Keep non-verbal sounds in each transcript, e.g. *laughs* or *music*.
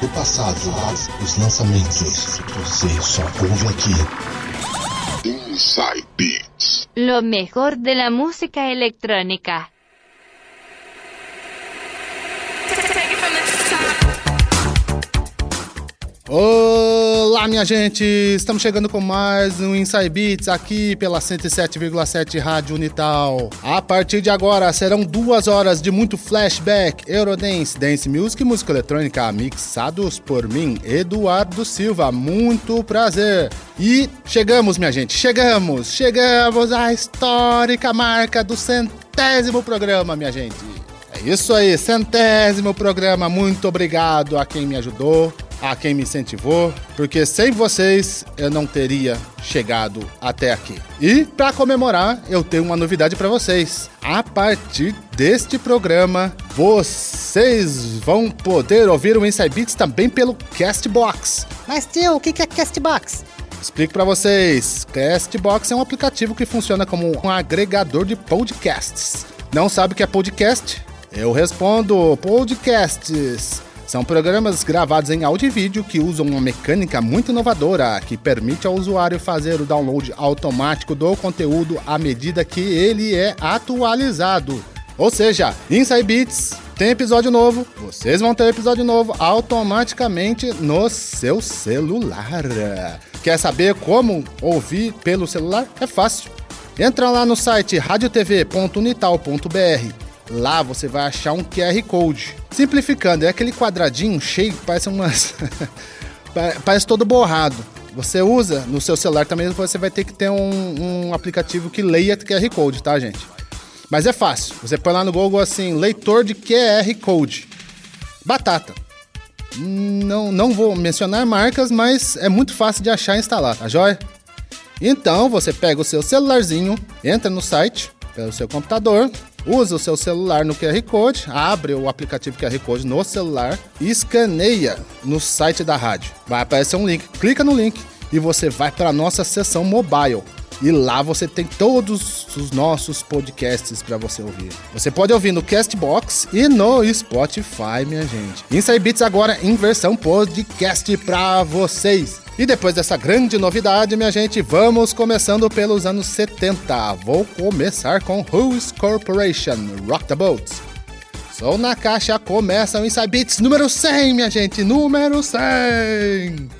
do passado, os lançamentos. Você só ouve aqui. Inside Beats. Lo mejor de la música electrónica. Olá, minha gente! Estamos chegando com mais um Inside Beats aqui pela 107,7 Rádio Unital. A partir de agora serão duas horas de muito flashback, Eurodance, Dance Music e música eletrônica mixados por mim, Eduardo Silva. Muito prazer! E chegamos, minha gente, chegamos! Chegamos à histórica marca do centésimo programa, minha gente! É isso aí, centésimo programa. Muito obrigado a quem me ajudou a quem me incentivou, porque sem vocês eu não teria chegado até aqui. E para comemorar, eu tenho uma novidade para vocês. A partir deste programa, vocês vão poder ouvir o Inside Beats também pelo Castbox. Mas tio, o que é Castbox? Explico para vocês. Castbox é um aplicativo que funciona como um agregador de podcasts. Não sabe o que é podcast? Eu respondo podcasts são programas gravados em áudio e vídeo que usam uma mecânica muito inovadora que permite ao usuário fazer o download automático do conteúdo à medida que ele é atualizado. Ou seja, Inside Beats tem episódio novo, vocês vão ter episódio novo automaticamente no seu celular. Quer saber como ouvir pelo celular? É fácil. Entra lá no site radiotv.unital.br Lá você vai achar um QR Code. Simplificando, é aquele quadradinho cheio, parece umas. *laughs* parece todo borrado. Você usa no seu celular também, você vai ter que ter um, um aplicativo que leia QR Code, tá, gente? Mas é fácil. Você põe lá no Google assim, leitor de QR Code. Batata. Não, não vou mencionar marcas, mas é muito fácil de achar e instalar, tá joia? Então você pega o seu celularzinho, entra no site pelo seu computador, usa o seu celular no QR Code, abre o aplicativo QR Code no celular e escaneia no site da rádio. Vai aparecer um link, clica no link e você vai para a nossa seção mobile. E lá você tem todos os nossos podcasts para você ouvir. Você pode ouvir no Castbox e no Spotify, minha gente. Inside Beats agora em versão podcast para vocês. E depois dessa grande novidade, minha gente, vamos começando pelos anos 70. Vou começar com Who's Corporation, Rock the Boat. Sou na caixa, começa o Inside Beats número 100, minha gente, número 100!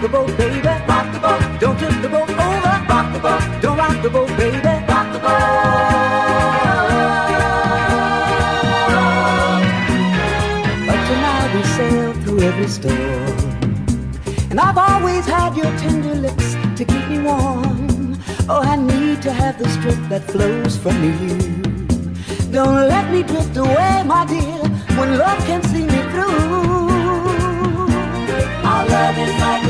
The boat, baby. Rock the boat. Don't tip the boat over. Rock the boat. Don't rock the boat, baby. Rock the boat. But tonight we sail through every storm. And I've always had your tender lips to keep me warm. Oh, I need to have the strength that flows from you. Don't let me drift away, my dear, when love can see me through. Our love is like a ship on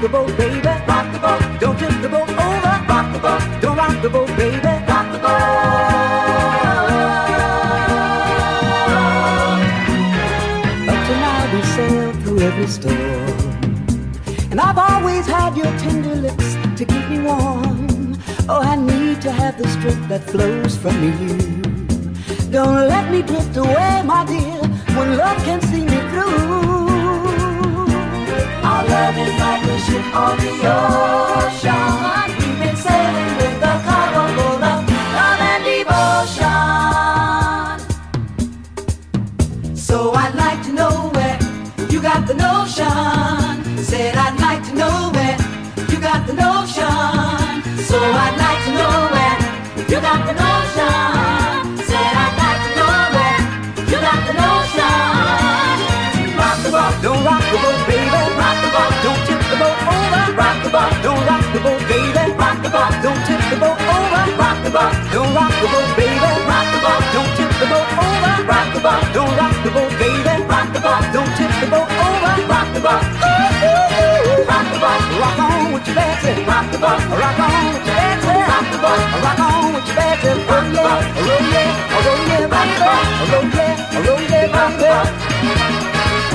The boat, baby. Rock the boat, don't tip the boat over. Rock the boat, don't rock the boat, baby. Rock the boat. Up to now we sailed through every storm. And I've always had your tender lips to keep me warm. Oh, I need to have the strength that flows from you. Don't let me drift away, my dear, when love can see me through. Our love is like a ship on the ocean. We've been sailing with a cargo of love and devotion. So I'd like to know where you got the notion. Said I'd like to know where you got the notion. So I'd like to know where you got the notion. The boat over. Rock the boat, don't rock the boat, baby. Rock the boat, don't tip the boat over. Rock the boat, ooh, ooh, ooh. rock the boat, rock on with your dancing. Rock the boat, rock on with your dancing. Rock the boat, rock on with your dancing. Rock the boat, roll yeah, roll yeah, rock the boat, roll yeah, roll yeah, rock the boat.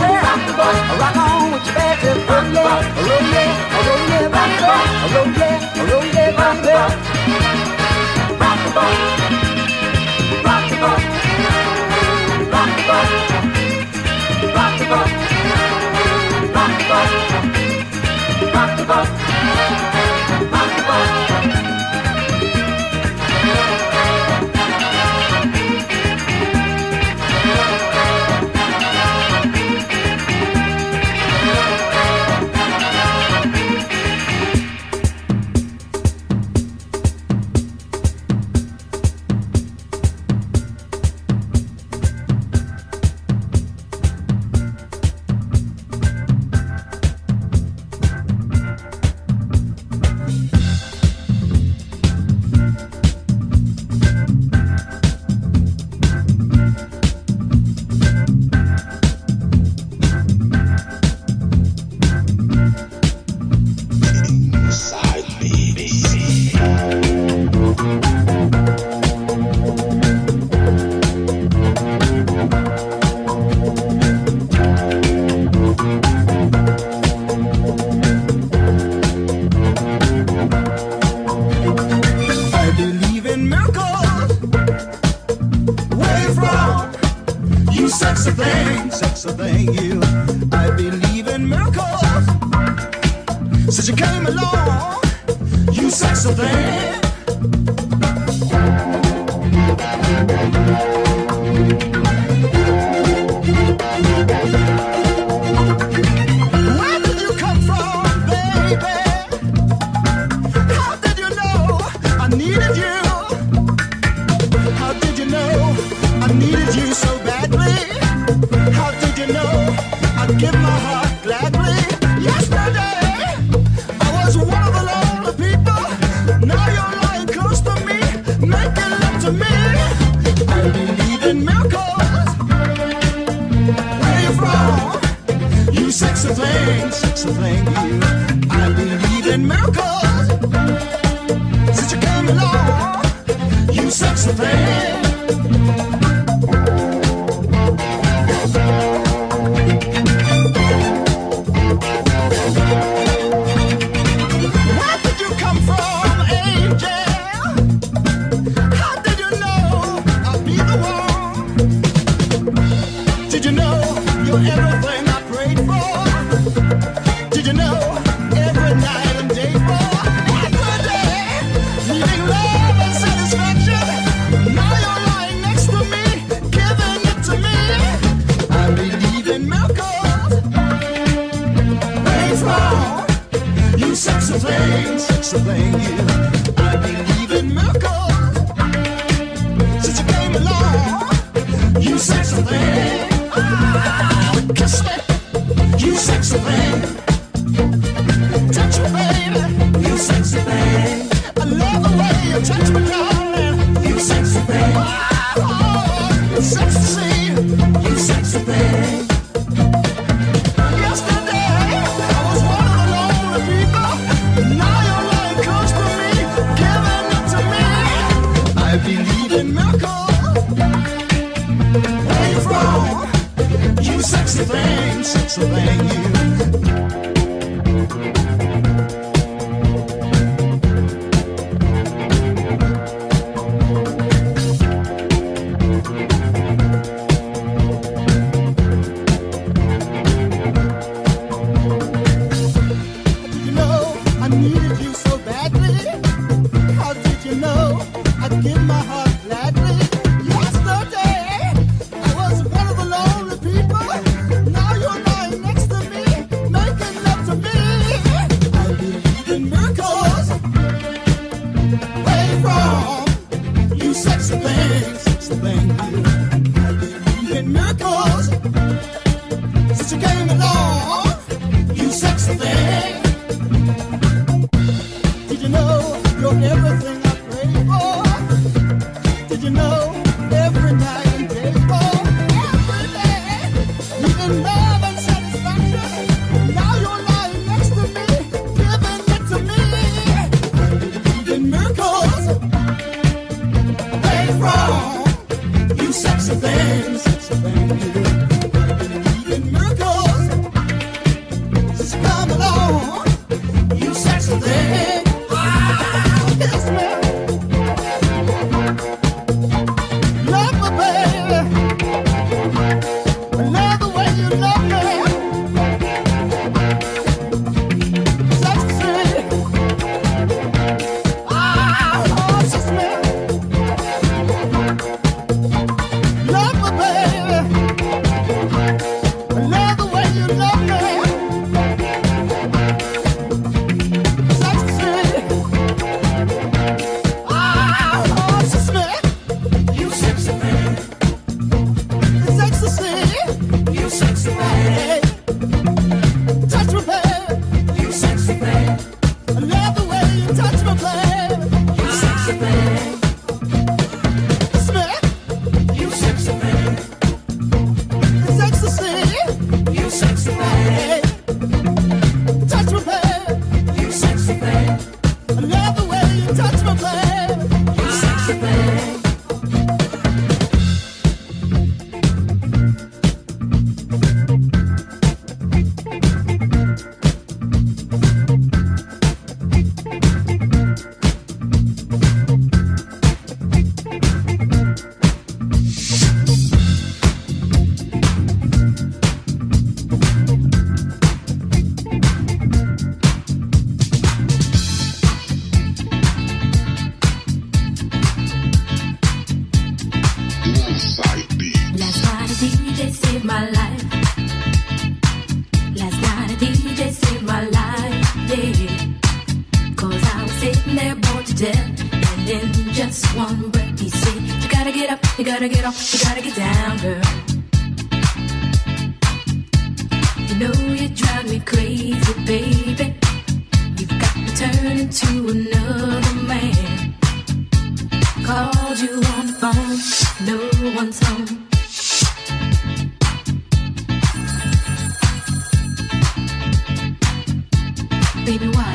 Rock the boat, rock on with your dancing. Roll yeah, roll yeah, roll yeah, rock the boat, roll yeah, roll yeah, rock the boat. Rock thank you. Since you came along, you sexy thing. Hello. You gotta get up, you gotta get down, girl. You know you drive me crazy, baby. You've got me turning to another man. Called you on the phone, no one's home. Baby, why?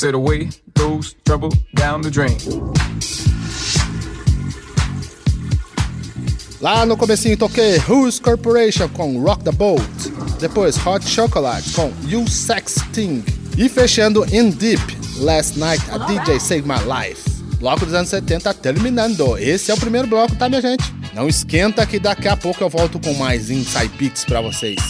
Said away goes trouble down the drain. Lá no comecinho toquei Who's Corporation com Rock the Boat. Depois Hot Chocolate com You Sex Thing. E fechando In Deep, Last Night a DJ Saved My Life. Bloco dos anos 70 terminando. Esse é o primeiro bloco, tá, minha gente? Não esquenta que daqui a pouco eu volto com mais Inside Picks pra vocês.